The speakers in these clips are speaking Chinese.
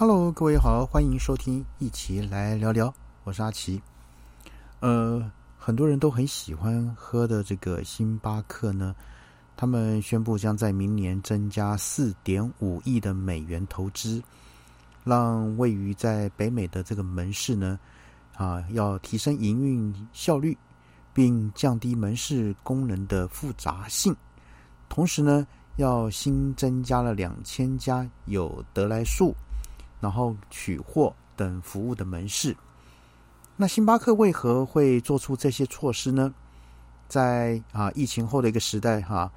Hello，各位好，欢迎收听，一起来聊聊。我是阿奇。呃，很多人都很喜欢喝的这个星巴克呢，他们宣布将在明年增加四点五亿的美元投资，让位于在北美的这个门市呢，啊，要提升营运效率，并降低门市功能的复杂性。同时呢，要新增加了两千家有得来速。然后取货等服务的门市，那星巴克为何会做出这些措施呢？在啊疫情后的一个时代，哈，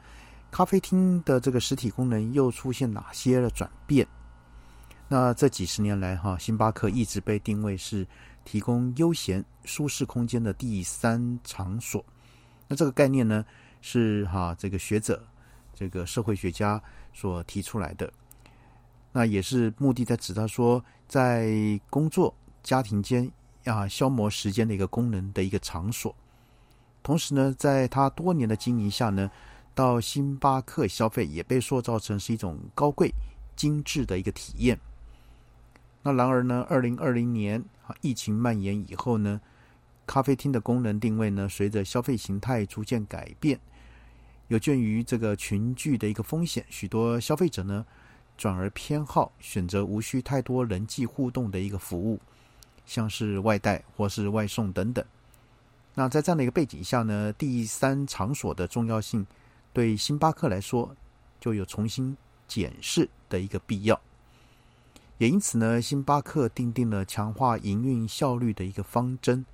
咖啡厅的这个实体功能又出现哪些的转变？那这几十年来，哈，星巴克一直被定位是提供悠闲舒适空间的第三场所。那这个概念呢，是哈这个学者、这个社会学家所提出来的。那也是目的在指他说，在工作家庭间啊消磨时间的一个功能的一个场所。同时呢，在他多年的经营下呢，到星巴克消费也被塑造成是一种高贵精致的一个体验。那然而呢，二零二零年啊疫情蔓延以后呢，咖啡厅的功能定位呢，随着消费形态逐渐改变，有鉴于这个群聚的一个风险，许多消费者呢。转而偏好选择无需太多人际互动的一个服务，像是外带或是外送等等。那在这样的一个背景下呢，第三场所的重要性对星巴克来说就有重新检视的一个必要。也因此呢，星巴克定定了强化营运效率的一个方针，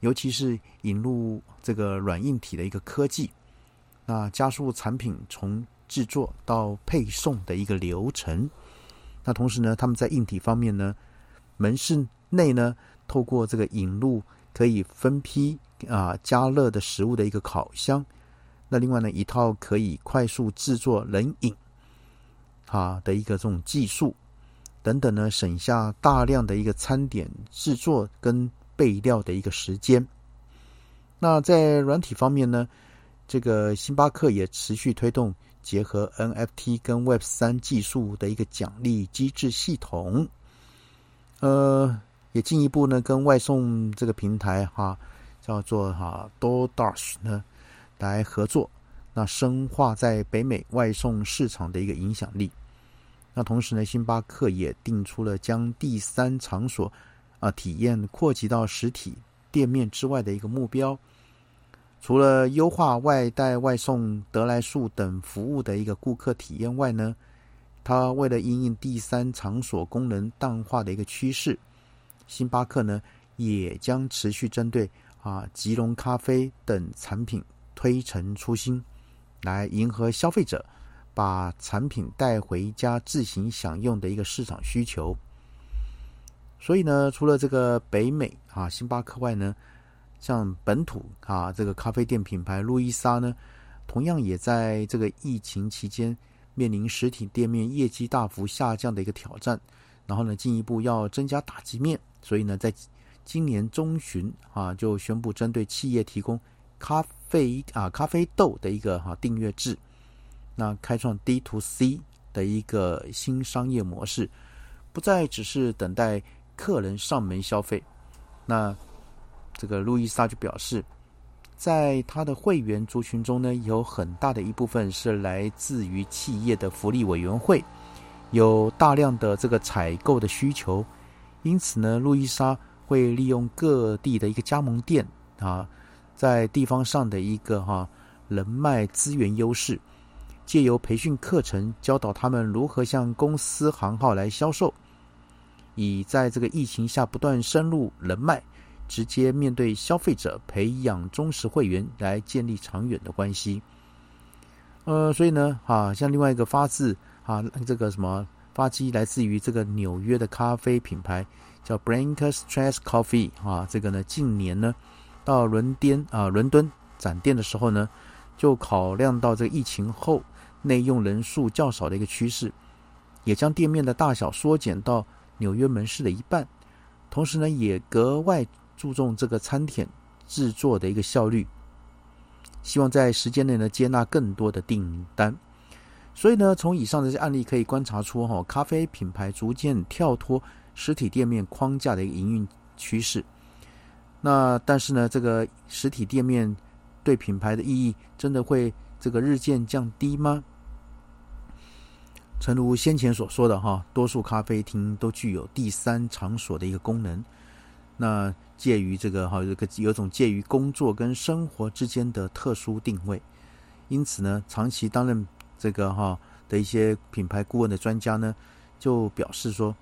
尤其是引入这个软硬体的一个科技，那加速产品从。制作到配送的一个流程。那同时呢，他们在硬体方面呢，门市内呢，透过这个引入可以分批啊加热的食物的一个烤箱。那另外呢，一套可以快速制作冷饮啊的一个这种技术等等呢，省下大量的一个餐点制作跟备料的一个时间。那在软体方面呢，这个星巴克也持续推动。结合 NFT 跟 Web 三技术的一个奖励机制系统，呃，也进一步呢跟外送这个平台哈叫做哈 DoorDash 呢来合作，那深化在北美外送市场的一个影响力。那同时呢，星巴克也定出了将第三场所啊体验扩及到实体店面之外的一个目标。除了优化外带、外送、得来速等服务的一个顾客体验外呢，它为了应应第三场所功能淡化的一个趋势，星巴克呢也将持续针对啊吉隆咖啡等产品推陈出新，来迎合消费者把产品带回家自行享用的一个市场需求。所以呢，除了这个北美啊星巴克外呢。像本土啊，这个咖啡店品牌路易莎呢，同样也在这个疫情期间面临实体店面业绩大幅下降的一个挑战，然后呢，进一步要增加打击面，所以呢，在今年中旬啊，就宣布针对企业提供咖啡啊咖啡豆的一个哈订阅制，那开创 D to C 的一个新商业模式，不再只是等待客人上门消费，那。这个路易莎就表示，在他的会员族群中呢，有很大的一部分是来自于企业的福利委员会，有大量的这个采购的需求，因此呢，路易莎会利用各地的一个加盟店啊，在地方上的一个哈人脉资源优势，借由培训课程教导他们如何向公司行号来销售，以在这个疫情下不断深入人脉。直接面对消费者，培养忠实会员，来建立长远的关系。呃，所以呢，啊，像另外一个发自啊，这个什么发机来自于这个纽约的咖啡品牌，叫 b r a n k e r Stress Coffee 啊，这个呢，近年呢，到伦敦啊，伦敦展店的时候呢，就考量到这个疫情后内用人数较少的一个趋势，也将店面的大小缩减到纽约门市的一半，同时呢，也格外。注重这个餐点制作的一个效率，希望在时间内呢接纳更多的订单。所以呢，从以上这些案例可以观察出，哈，咖啡品牌逐渐跳脱实体店面框架的一个营运趋势。那但是呢，这个实体店面对品牌的意义真的会这个日渐降低吗？诚如先前所说的哈，多数咖啡厅都具有第三场所的一个功能。那介于这个哈，这个有种介于工作跟生活之间的特殊定位。因此呢，长期担任这个哈的一些品牌顾问的专家呢，就表示说，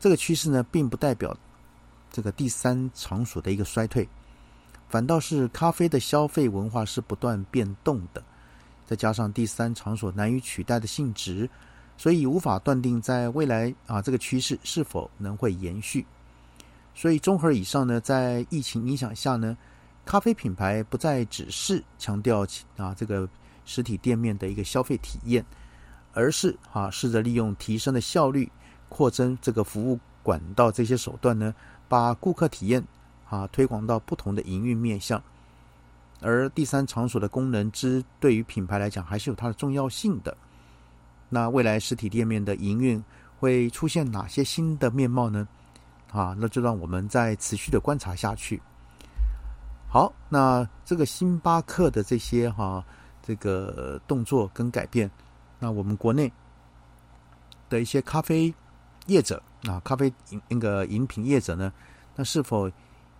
这个趋势呢，并不代表这个第三场所的一个衰退，反倒是咖啡的消费文化是不断变动的，再加上第三场所难以取代的性质，所以无法断定在未来啊这个趋势是否能会延续。所以综合以上呢，在疫情影响下呢。咖啡品牌不再只是强调啊这个实体店面的一个消费体验，而是啊试着利用提升的效率、扩增这个服务管道这些手段呢，把顾客体验啊推广到不同的营运面向。而第三场所的功能之对于品牌来讲还是有它的重要性的。那未来实体店面的营运会出现哪些新的面貌呢？啊，那就让我们再持续的观察下去。好，那这个星巴克的这些哈，这个动作跟改变，那我们国内的一些咖啡业者啊，咖啡饮那个饮品业者呢，那是否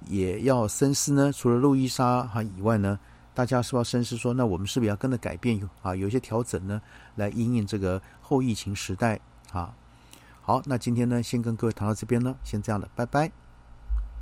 也要深思呢？除了路易莎哈以外呢，大家是否要深思说，那我们是不是要跟着改变啊？有一些调整呢，来应应这个后疫情时代啊？好，那今天呢，先跟各位谈到这边呢，先这样了，拜拜。